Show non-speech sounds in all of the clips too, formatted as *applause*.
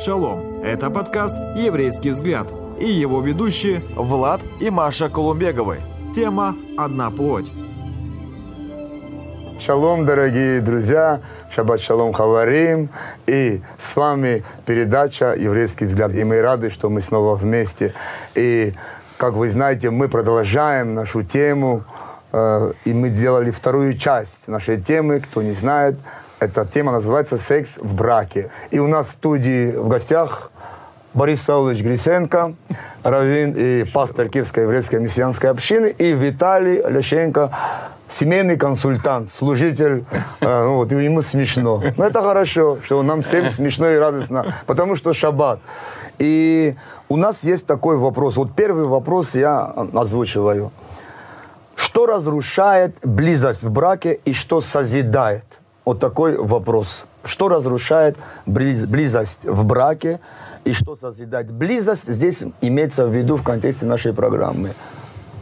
Шалом! Это подкаст «Еврейский взгляд» и его ведущие Влад и Маша Колумбеговы. Тема «Одна плоть». Шалом, дорогие друзья, Шаббат Шалом Хаварим. И с вами передача «Еврейский взгляд». И мы рады, что мы снова вместе. И, как вы знаете, мы продолжаем нашу тему. Э, и мы делали вторую часть нашей темы. Кто не знает, эта тема называется «Секс в браке». И у нас в студии в гостях Борис Саулович Грисенко, раввин и пастор Киевской еврейской мессианской общины, и Виталий Лященко, семейный консультант, служитель, э, ну вот, ему смешно. Но это хорошо, что нам всем смешно и радостно, потому что шаббат. И у нас есть такой вопрос. Вот первый вопрос я озвучиваю. Что разрушает близость в браке и что созидает? Вот такой вопрос. Что разрушает близость в браке и что созидает? Близость здесь имеется в виду в контексте нашей программы,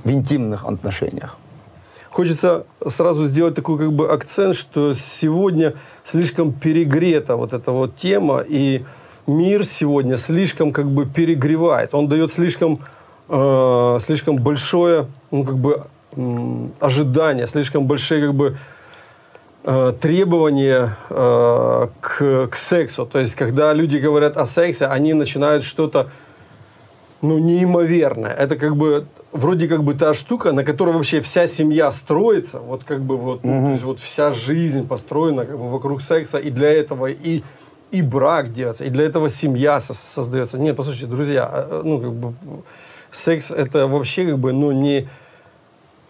в интимных отношениях. Хочется сразу сделать такой как бы акцент, что сегодня слишком перегрета вот эта вот тема, и мир сегодня слишком как бы перегревает. Он дает слишком, э, слишком большое ну, как бы, э, ожидание, слишком большие как бы Э, требования э, к, к сексу. То есть, когда люди говорят о сексе, они начинают что-то ну, неимоверное. Это как бы вроде как бы та штука, на которой вообще вся семья строится, вот как бы вот, угу. ну, то есть вот вся жизнь построена как бы вокруг секса, и для этого и и брак делается, и для этого семья создается. Нет, послушайте, друзья, э, ну как бы секс это вообще как бы ну не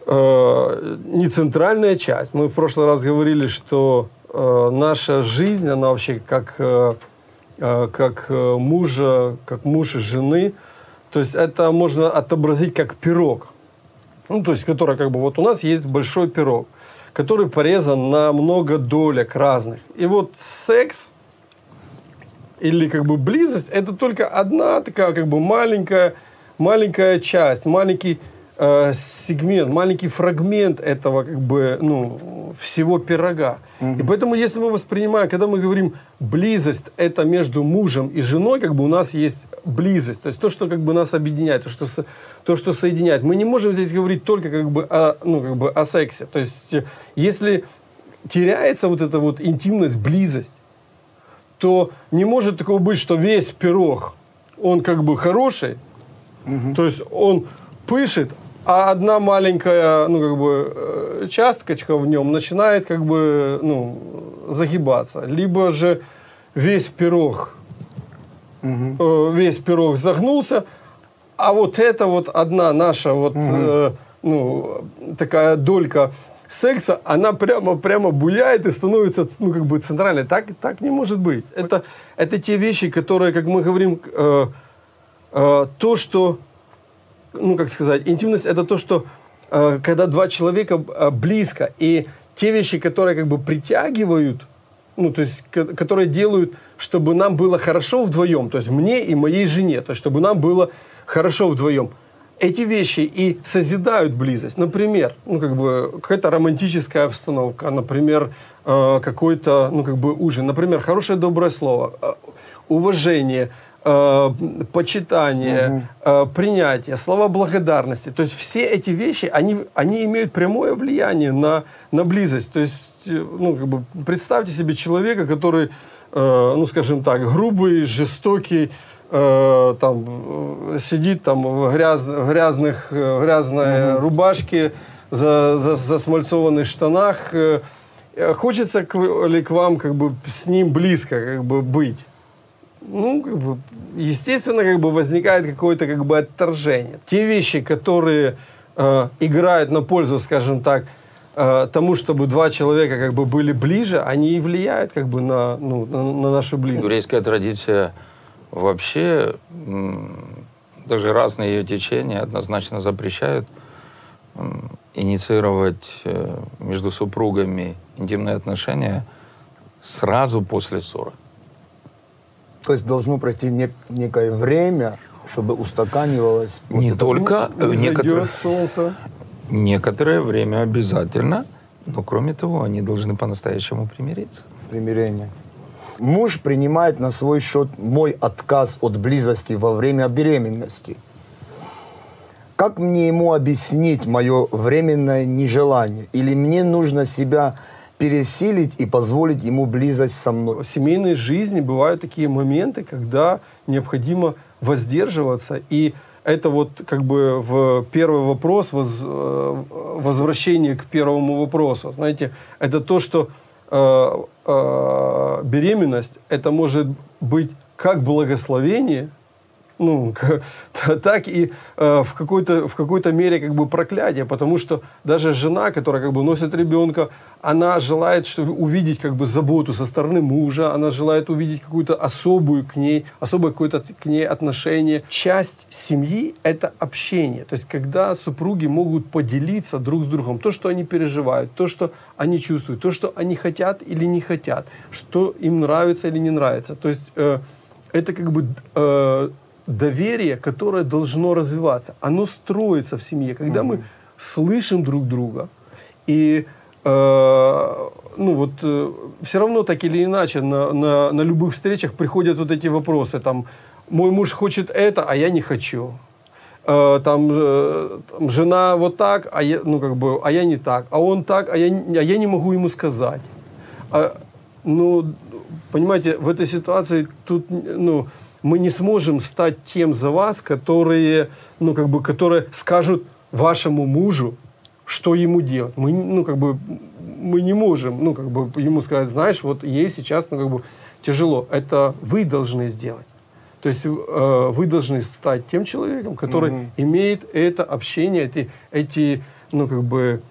э, не центральная часть. Мы в прошлый раз говорили, что э, наша жизнь, она вообще как, э, э как э, мужа, как муж и жены, то есть это можно отобразить как пирог. Ну, то есть, который как бы, вот у нас есть большой пирог, который порезан на много долек разных. И вот секс или как бы близость, это только одна такая как бы маленькая, маленькая часть, маленький э, сегмент, маленький фрагмент этого как бы, ну, всего пирога. Угу. И поэтому, если мы воспринимаем, когда мы говорим близость, это между мужем и женой, как бы у нас есть близость, то есть то, что как бы нас объединяет, то, что, то, что соединяет. Мы не можем здесь говорить только как бы о, ну, как бы о сексе. То есть, если теряется вот эта вот интимность, близость, то не может такого быть, что весь пирог, он как бы хороший, угу. то есть он пышет, а одна маленькая, ну, как бы, э, часточка в нем начинает, как бы, ну, загибаться. Либо же весь пирог, угу. весь пирог загнулся, а вот это вот одна наша вот, угу. э, ну, такая долька секса, она прямо, прямо буяет и становится, ну, как бы центральной. Так, так не может быть. Это, это те вещи, которые, как мы говорим, э, э, то, что ну, как сказать, интимность это то, что э, когда два человека э, близко, и те вещи, которые как бы притягивают, ну, то есть, которые делают, чтобы нам было хорошо вдвоем, то есть мне и моей жене, то есть, чтобы нам было хорошо вдвоем. Эти вещи и созидают близость. Например, ну, как бы, какая-то романтическая обстановка, например, э, какой-то, ну, как бы, ужин, например, хорошее доброе слово, э, уважение – почитание, угу. э, принятие, слова благодарности. То есть все эти вещи, они, они имеют прямое влияние на, на близость. То есть, э, ну, как бы, представьте себе человека, который, э, ну, скажем так, грубый, жестокий, э, там, э, сидит там в, гряз, грязных, э, грязной угу. рубашке, за, за, засмальцованных штанах. Хочется ли к вам как бы с ним близко как бы быть? Ну, как бы, естественно, как бы возникает какое-то как бы отторжение. Те вещи, которые э, играют на пользу, скажем так, э, тому, чтобы два человека как бы были ближе, они и влияют как бы на, ну, на, на нашу близость. Еврейская традиция вообще, даже разные ее течения однозначно запрещают инициировать э, между супругами интимные отношения сразу после ссоры. То есть должно пройти нек- некое время, чтобы устаканивалось. Не вот только это... некоторое, солнце. некоторое время обязательно, но кроме того, они должны по-настоящему примириться. Примирение. муж принимает на свой счет мой отказ от близости во время беременности. Как мне ему объяснить мое временное нежелание? Или мне нужно себя пересилить и позволить ему близость со мной? В семейной жизни бывают такие моменты, когда необходимо воздерживаться. И это вот как бы в первый вопрос, воз, э, возвращение к первому вопросу. Знаете, это то, что э, э, беременность, это может быть как благословение, ну, *laughs* так и э, в какой-то в какой-то мере как бы проклятие, потому что даже жена, которая как бы носит ребенка, она желает что, увидеть как бы заботу со стороны мужа, она желает увидеть какую-то особую к ней, особое какое-то к ней отношение. Часть семьи – это общение. То есть, когда супруги могут поделиться друг с другом то, что они переживают, то, что они чувствуют, то, что они хотят или не хотят, что им нравится или не нравится. То есть, э, это как бы э, доверие, которое должно развиваться. Оно строится в семье, когда mm-hmm. мы слышим друг друга и э, ну вот э, все равно так или иначе на, на, на любых встречах приходят вот эти вопросы там мой муж хочет это, а я не хочу. Э, там, э, там жена вот так, а я ну как бы, а я не так, а он так, а я а я не могу ему сказать. А, ну понимаете, в этой ситуации тут ну мы не сможем стать тем за вас, которые, ну, как бы, которые скажут вашему мужу, что ему делать. Мы, ну, как бы, мы не можем, ну, как бы, ему сказать, знаешь, вот ей сейчас, ну, как бы, тяжело. Это вы должны сделать. То есть э, вы должны стать тем человеком, который mm-hmm. имеет это общение, эти, эти, ну, как бы,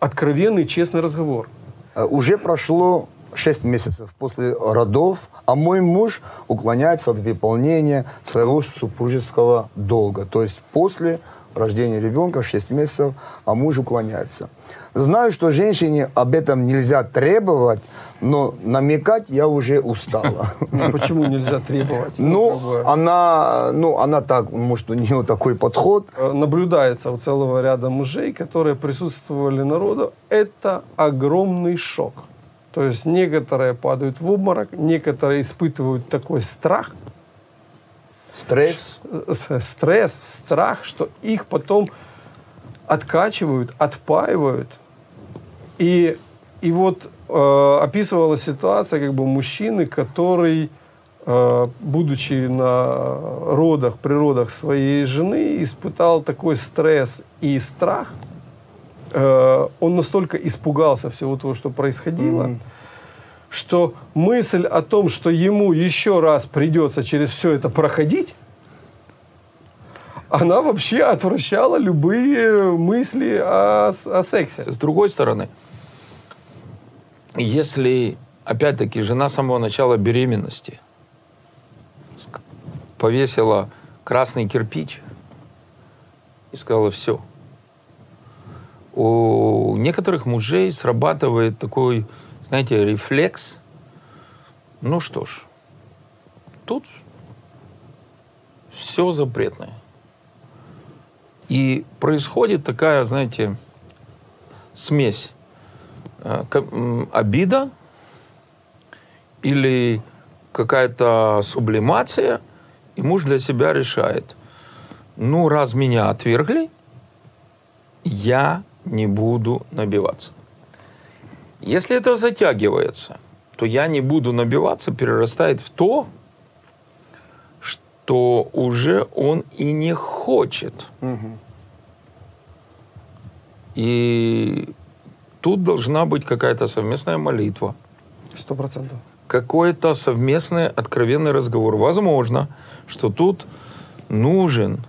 откровенный, честный разговор. Э, уже прошло 6 месяцев после родов, а мой муж уклоняется от выполнения своего супружеского долга. То есть после рождения ребенка 6 месяцев, а муж уклоняется. Знаю, что женщине об этом нельзя требовать, но намекать я уже устала. Ну, *laughs* почему нельзя требовать? Ну, она, ну, она так, может, у нее такой подход. Э, наблюдается у целого ряда мужей, которые присутствовали народу. Это огромный шок. То есть некоторые падают в обморок, некоторые испытывают такой страх. Стресс. Э, стресс, страх, что их потом откачивают, отпаивают. И, и вот э, описывалась ситуация как бы мужчины, который, э, будучи на родах, природах своей жены, испытал такой стресс и страх – Э, он настолько испугался всего того, что происходило, mm-hmm. что мысль о том, что ему еще раз придется через все это проходить, она вообще отвращала любые мысли о, о сексе. С другой стороны, если, опять-таки, жена с самого начала беременности повесила красный кирпич и сказала, все, у некоторых мужей срабатывает такой, знаете, рефлекс. Ну что ж, тут все запретное. И происходит такая, знаете, смесь. Э, обида или какая-то сублимация, и муж для себя решает, ну, раз меня отвергли, я не буду набиваться. Если это затягивается, то я не буду набиваться, перерастает в то, что уже он и не хочет. Угу. И тут должна быть какая-то совместная молитва. Сто процентов. Какой-то совместный откровенный разговор. Возможно, что тут нужен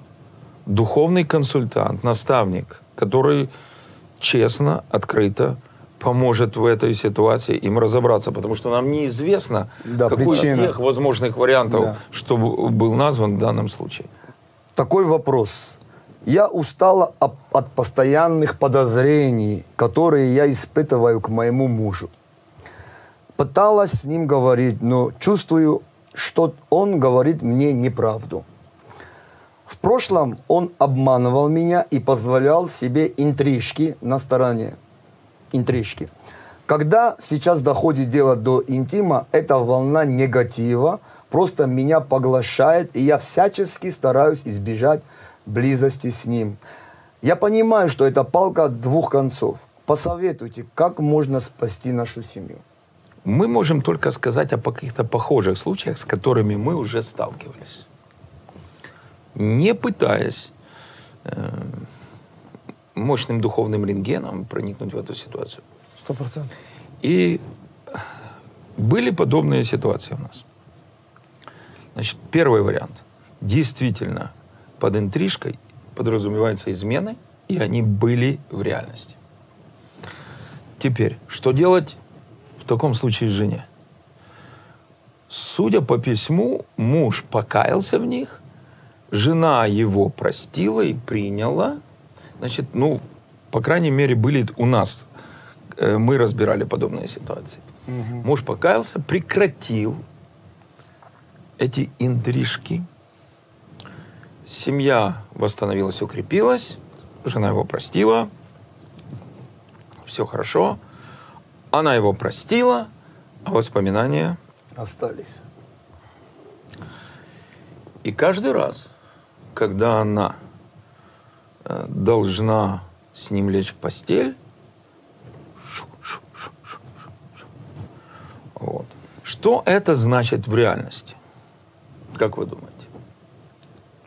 духовный консультант, наставник, который честно, открыто поможет в этой ситуации им разобраться, потому что нам неизвестно, да, какой причина. из тех возможных вариантов, да. что был назван в данном случае. Такой вопрос. Я устала от постоянных подозрений, которые я испытываю к моему мужу. Пыталась с ним говорить, но чувствую, что он говорит мне неправду. В прошлом он обманывал меня и позволял себе интрижки на стороне. Интрижки. Когда сейчас доходит дело до интима, эта волна негатива просто меня поглощает, и я всячески стараюсь избежать близости с ним. Я понимаю, что это палка двух концов. Посоветуйте, как можно спасти нашу семью. Мы можем только сказать о каких-то похожих случаях, с которыми мы уже сталкивались. Не пытаясь э, мощным духовным рентгеном проникнуть в эту ситуацию. Сто процентов. И были подобные ситуации у нас. Значит, первый вариант. Действительно, под интрижкой подразумеваются измены, и они были в реальности. Теперь, что делать в таком случае с жене? Судя по письму, муж покаялся в них, жена его простила и приняла. Значит, ну, по крайней мере, были у нас, э, мы разбирали подобные ситуации. Муж покаялся, прекратил эти интрижки. Семья восстановилась, укрепилась, жена его простила, все хорошо. Она его простила, а воспоминания Остались. И каждый раз, когда она э, должна с ним лечь в постель, вот. Что это значит в реальности? Как вы думаете?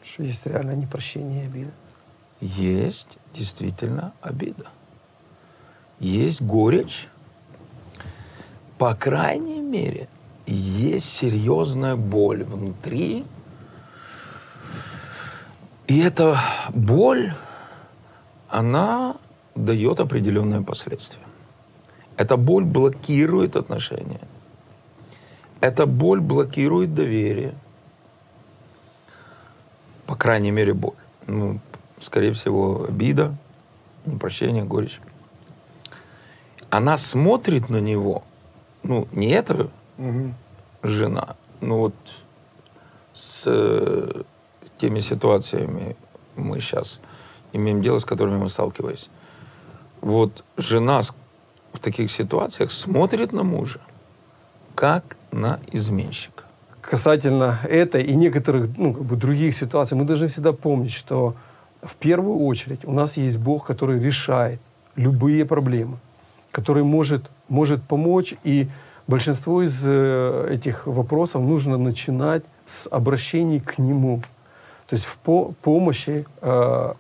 Что есть реально непрощение обида. Есть действительно обида. Есть горечь. По крайней мере, есть серьезная боль внутри. И эта боль, она дает определенные последствия. Эта боль блокирует отношения. Эта боль блокирует доверие. По крайней мере, боль. Ну, скорее всего, обида, непрощение, горечь. Она смотрит на него, ну, не эта жена, ну вот с э, теми ситуациями мы сейчас имеем дело, с которыми мы сталкиваемся. Вот жена в таких ситуациях смотрит на мужа, как на изменщика. Касательно этой и некоторых ну, как бы других ситуаций, мы должны всегда помнить, что в первую очередь у нас есть Бог, который решает любые проблемы, который может, может помочь. И большинство из э, этих вопросов нужно начинать с обращений к Нему. То есть в по- помощи э,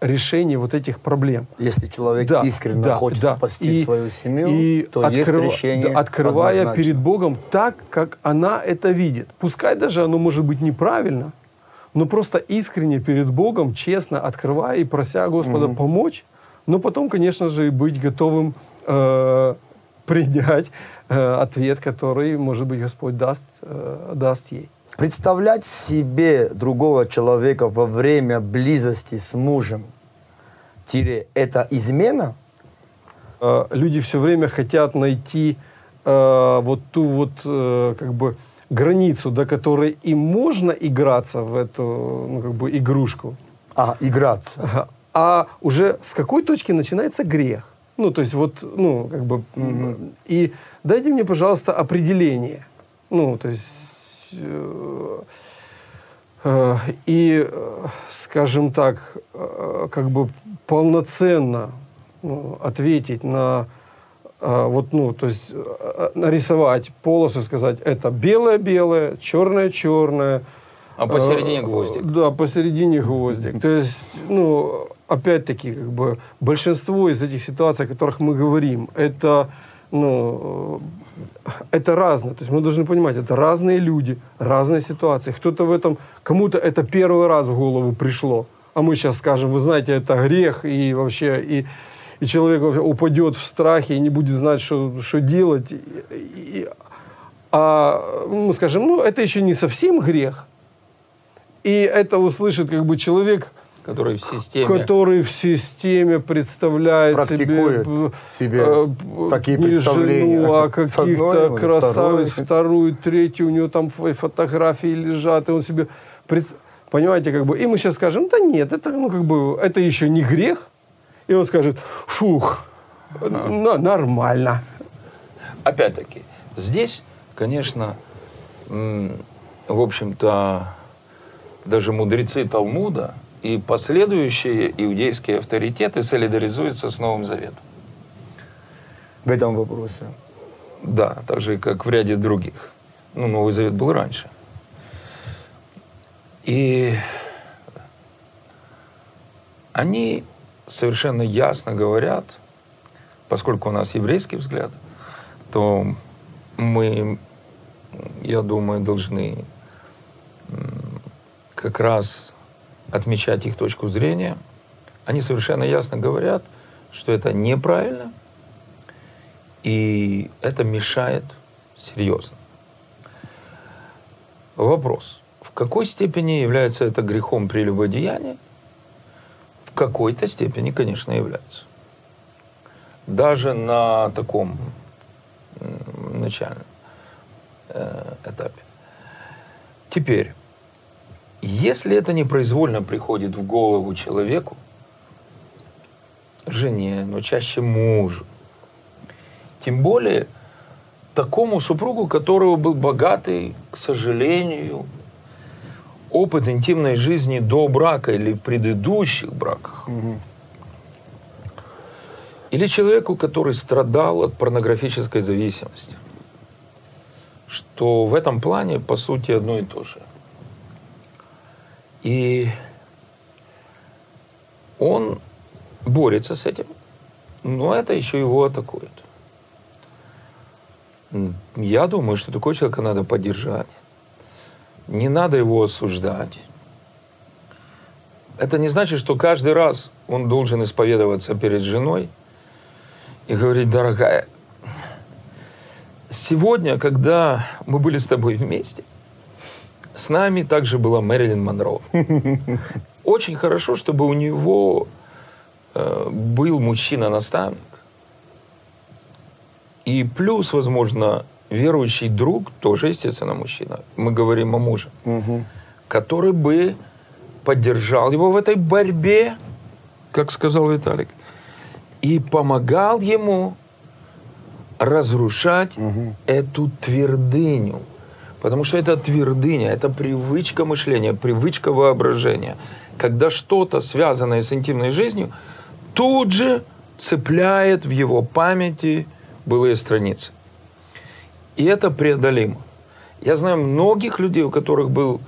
решения вот этих проблем. Если человек Да, искренне да, хочет да. спасти И- свою семью, и то есть открыва- решение да, открывая однозначно. перед Богом так, как она это видит. Пускай даже оно может быть неправильно, но просто искренне перед Богом, честно открывая и прося Господа помочь, но потом, конечно же, и быть готовым э, принять э, ответ, который, может быть, Господь даст, э, даст ей. Представлять себе другого человека во время близости с мужем, тире, это измена? Э, люди все время хотят найти э, вот ту вот э, как бы границу, до которой им можно играться в эту ну, как бы игрушку, А, играться. Ага. а уже с какой точки начинается грех? Ну, то есть вот, ну, как бы, и дайте мне, пожалуйста, определение. Ну, то есть, и, э, скажем так, э, как бы полноценно ну, ответить на э, вот, ну, то есть э, нарисовать полосы, сказать, это белое-белое, черное-черное. А посередине Э, гвоздик. Да, посередине гвоздик. То есть, ну, опять-таки, как бы большинство из этих ситуаций, о которых мы говорим, это, ну, э, это разное. То есть мы должны понимать, это разные люди, разные ситуации. Кто-то в этом, кому-то это первый раз в голову пришло, а мы сейчас скажем, вы знаете, это грех, и вообще, и, и человек упадет в страхе и не будет знать, что, что делать. И- и- а мы скажем, ну, это еще не совсем грех. И это услышит как бы человек, Который в системе. который в системе представляет Практикует себе, себе э, такие не представления. жену, а каких-то красавиц, вторую, третью, у него там фо- фотографии лежат, и он себе... пред- Понимаете, как бы, и мы сейчас скажем, да нет, это, ну, как бы, это еще не грех. И он скажет, фух, Ну, нормально. Опять-таки, здесь, конечно, в общем-то, даже мудрецы Талмуда и последующие иудейские авторитеты солидаризуются с Новым Заветом. В этом вопросе. Да, так же, как в ряде других. Ну, Новый Завет был раньше. И они совершенно ясно говорят, поскольку у нас еврейский взгляд, то мы, я думаю, должны как раз отмечать их точку зрения. Они совершенно ясно говорят, что это неправильно, и это мешает серьезно. Вопрос. В какой степени является это грехом прелюбодеяния? В какой-то степени, конечно, является. Даже на таком начальном э, этапе. Теперь, если это непроизвольно приходит в голову человеку, жене, но чаще мужу, тем более такому супругу, которого был богатый, к сожалению, опыт интимной жизни до брака или в предыдущих браках. Или человеку, который страдал от порнографической зависимости. Что в этом плане, по сути, одно и то же. И он борется с этим, но это еще его атакует. Я думаю, что такого человека надо поддержать. Не надо его осуждать. Это не значит, что каждый раз он должен исповедоваться перед женой и говорить, дорогая, сегодня, когда мы были с тобой вместе, с нами также была Мэрилин Монро. *laughs* Очень хорошо, чтобы у него э, был мужчина-наставник. И плюс, возможно, верующий друг, тоже, естественно, мужчина. Мы говорим о муже. Который бы поддержал его в этой борьбе, как сказал Виталик, и помогал ему разрушать эту твердыню. Потому что это твердыня, это привычка мышления, привычка воображения. Когда что-то, связанное с интимной жизнью, тут же цепляет в его памяти былые страницы. И это преодолимо. Я знаю многих людей, у которых был,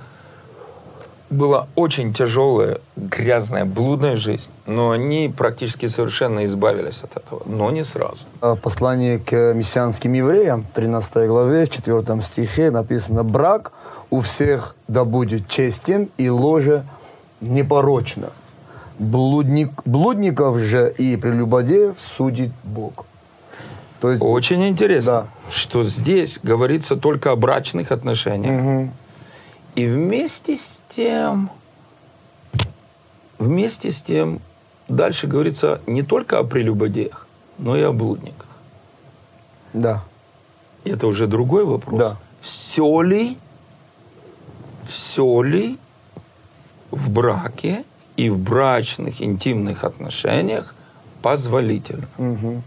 была очень тяжелая, грязная, блудная жизнь, но они практически совершенно избавились от этого, но не сразу. А, Послание к мессианским евреям, 13 главе, в 4 стихе написано «Брак у всех да будет честен и ложе непорочно. Блудник, блудников же и прелюбодеев судит Бог». То есть, Очень интересно, Да. что здесь говорится только о брачных отношениях. Мгм. И вместе с тем, вместе с тем, дальше говорится не только о прелюбодеях, но и о блудниках. да, это уже другой вопрос. Да. Все ли, все ли в браке и в брачных интимных отношениях позволительно? Мгм.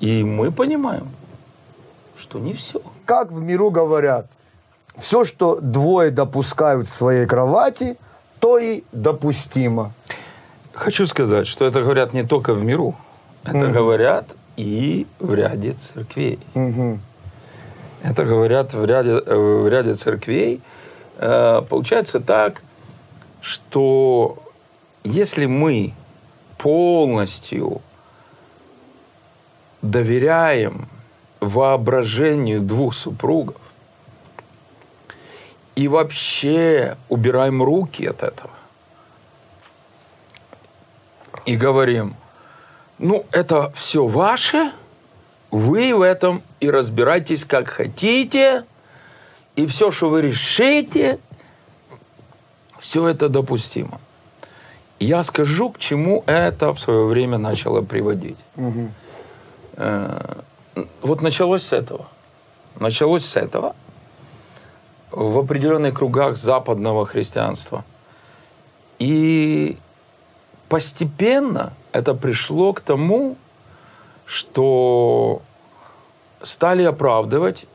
И мы понимаем, что не все. как в миру говорят, все, что двое допускают в своей кровати, то и допустимо. Хочу сказать, что это говорят не только в миру, это говорят и в ряде церквей. Мгм. Это говорят в ряде, э, в ряде церквей. Э, Получается так, что если мы полностью доверяем воображению двух супругов и вообще убираем руки от этого и говорим, ну, это все ваше, вы в этом и разбирайтесь как хотите, и все, что вы решите, все это допустимо. Я скажу, к чему это в свое время начало приводить. Э, Вот началось с этого. Началось с этого в определенных кругах западного христианства. И постепенно это пришло к тому, что стали оправдывать,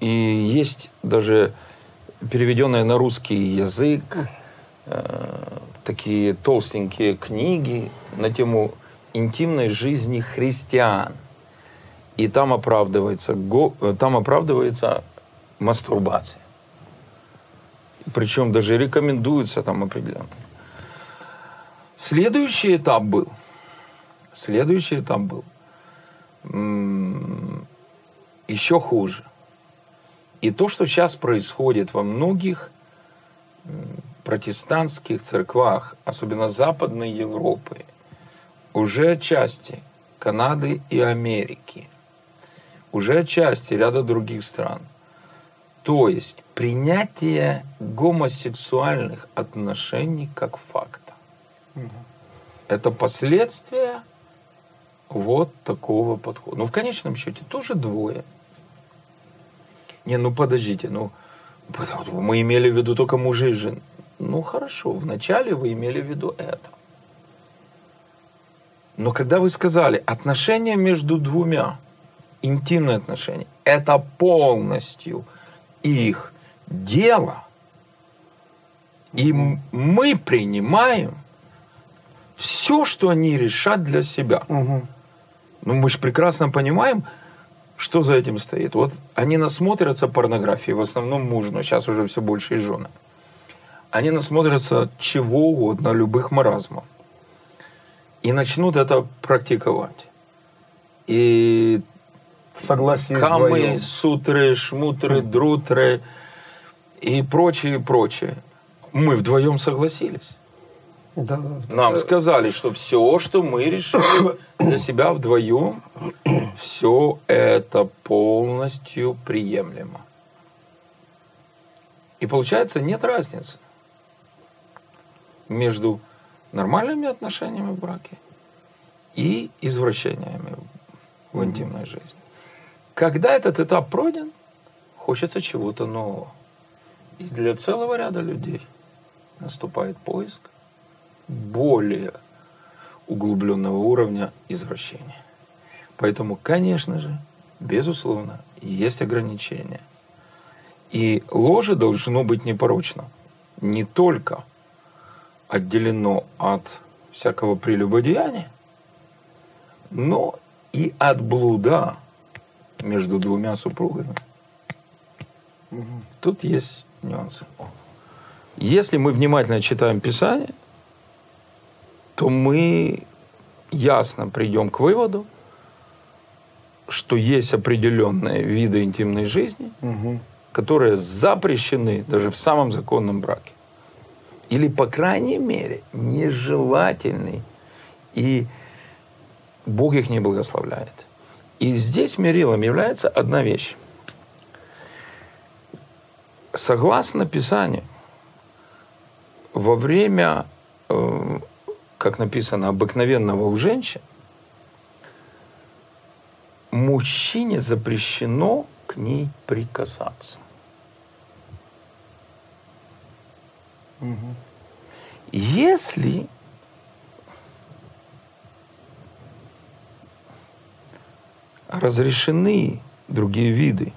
и есть даже переведенные на русский язык э, такие толстенькие книги на тему интимной жизни христиан. И там оправдывается, э, там оправдывается мастурбация. Причем даже рекомендуется там определенно. Следующий этап был. Следующий этап был. м, Еще хуже. И то, что сейчас происходит во многих протестантских церквах, особенно Западной Европы, уже отчасти Канады и Америки, уже отчасти ряда других стран. То есть принятие гомосексуальных отношений как факта. Это последствия вот такого подхода. Ну, в конечном счете, тоже двое. Не, ну подождите, ну, мы имели в виду только мужа и жен. Ну, хорошо, вначале вы имели в виду это. Но когда вы сказали, отношения между двумя, интимные отношения, это полностью их дело, и мы принимаем все, что они решат для себя. Ну, мы же прекрасно понимаем, что за этим стоит. Вот они насмотрятся порнографии, в основном муж, но сейчас уже все больше и жены. Они насмотрятся чего угодно, любых маразмов. И начнут это практиковать. И Согласен камы, сутры, шмутры, друтры и прочее, прочее. Мы вдвоем согласились. Да, да. Нам сказали, что все, что мы решили для себя вдвоем, *coughs* все это полностью приемлемо. И получается, нет разницы между нормальными отношениями в браке и извращениями в интимной жизни. Когда этот этап пройден, хочется чего-то нового. И для целого ряда людей наступает поиск более углубленного уровня извращения. Поэтому, конечно же, безусловно, есть ограничения. И ложе должно быть непорочно. Не только отделено от всякого прелюбодеяния, но и от блуда между двумя супругами. Тут есть нюансы. Если мы внимательно читаем Писание, то мы ясно придем к выводу, что есть определенные виды интимной жизни, которые запрещены даже в самом законном браке. Или, по крайней мере, нежелательны. И Бог их не благословляет. И здесь мерилом является одна вещь. Согласно Писанию, во время, э, как написано, обыкновенного у женщин, мужчине запрещено к ней прикасаться. Если разрешены другие виды,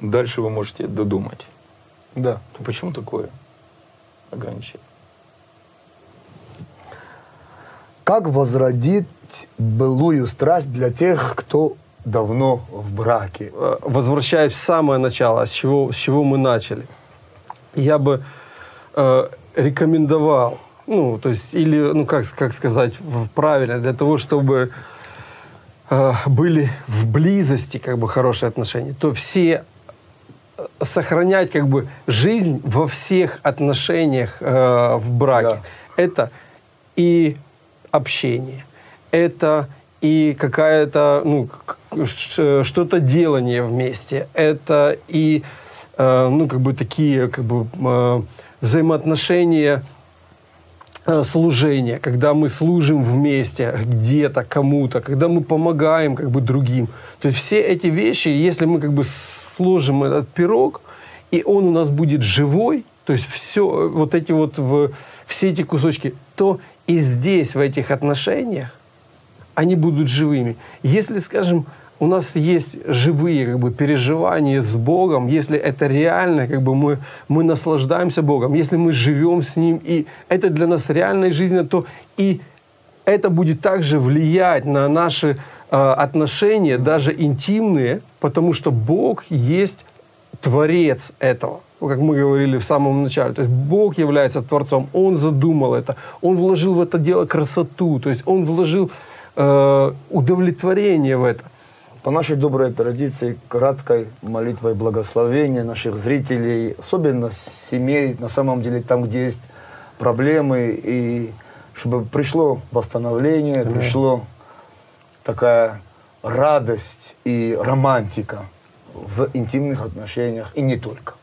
дальше вы можете додумать. Да. То почему такое ограничение? Как возродить былую страсть для тех, кто давно в браке? Э, возвращаясь в самое начало, с чего, с чего мы начали, я бы э, рекомендовал, ну, то есть, или, ну, как, как сказать правильно, для того, чтобы э, были в близости, как бы, хорошие отношения, то все э, сохранять, как бы, жизнь во всех отношениях э, в браке. Да. Это и общение, это и какая-то, ну, ш- что-то делание вместе, это и, э, ну, как бы такие, как бы, э, взаимоотношения, э, служения, когда мы служим вместе где-то кому-то, когда мы помогаем как бы другим. То есть все эти вещи, если мы как бы сложим этот пирог, и он у нас будет живой, то есть все вот эти вот в, все эти кусочки, то и здесь в этих отношениях они будут живыми. Если, скажем, у нас есть живые как бы, переживания с Богом, если это реально, как бы мы, мы наслаждаемся Богом, если мы живем с Ним, и это для нас реальная жизнь, то и это будет также влиять на наши э, отношения, даже интимные, потому что Бог есть творец этого как мы говорили в самом начале. То есть Бог является Творцом, Он задумал это, Он вложил в это дело красоту, то есть Он вложил э, удовлетворение в это. По нашей доброй традиции, краткой молитвой благословения наших зрителей, особенно семей, на самом деле там, где есть проблемы, и чтобы пришло восстановление, да. пришло такая радость и романтика в интимных отношениях, и не только.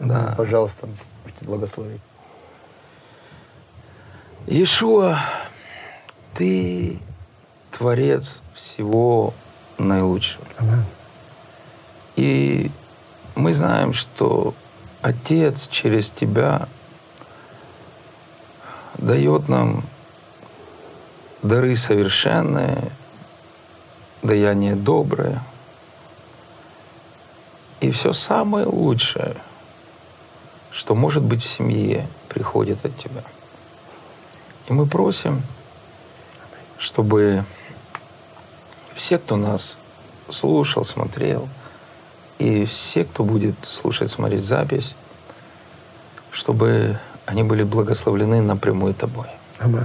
Да. Пожалуйста, можете благословить. Иешуа, ты творец всего наилучшего. И мы знаем, что Отец через тебя дает нам дары совершенные, даяние доброе и все самое лучшее – что, может быть, в семье приходит от тебя. И мы просим, чтобы все, кто нас слушал, смотрел, и все, кто будет слушать, смотреть запись, чтобы они были благословлены напрямую тобой. Аминь.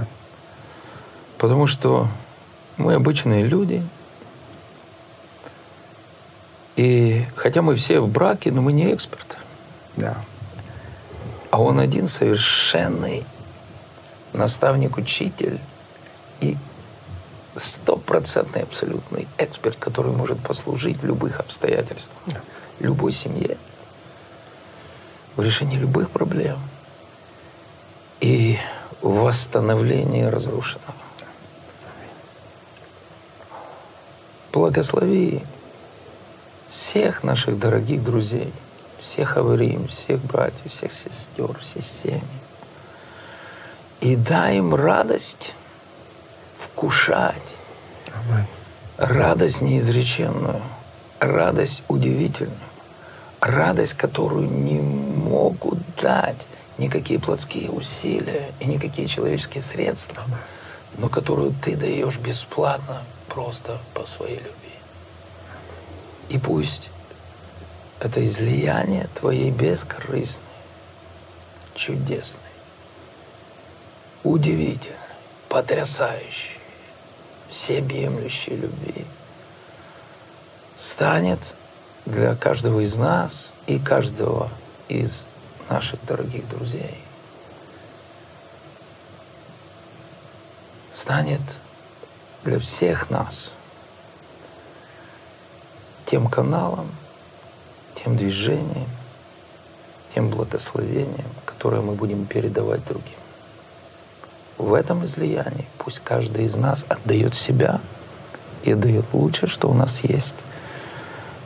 Потому что мы обычные люди, и хотя мы все в браке, но мы не эксперты. Да. А он один совершенный наставник-учитель и стопроцентный абсолютный эксперт, который может послужить в любых обстоятельствах, любой семье, в решении любых проблем и в восстановлении разрушенного. Благослови всех наших дорогих друзей – всех аварим, всех братьев, всех сестер, все семьи. И дай им радость вкушать. Аминь. Радость неизреченную, радость удивительную, радость, которую не могут дать никакие плотские усилия и никакие человеческие средства, но которую ты даешь бесплатно просто по своей любви. И пусть это излияние твоей бескорыстной, чудесной, удивительной, потрясающей, всеобъемлющей любви станет для каждого из нас и каждого из наших дорогих друзей. Станет для всех нас тем каналом, тем движением, тем благословением, которое мы будем передавать другим. В этом излиянии пусть каждый из нас отдает себя и отдает лучшее, что у нас есть.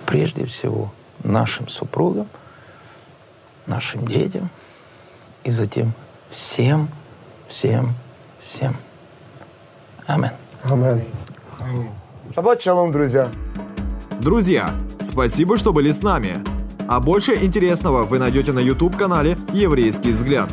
Прежде всего нашим супругам, нашим детям и затем всем, всем, всем. Аминь. Аминь. Шаббат шалом, друзья. Друзья, спасибо, что были с нами. А больше интересного вы найдете на YouTube-канале «Еврейский взгляд».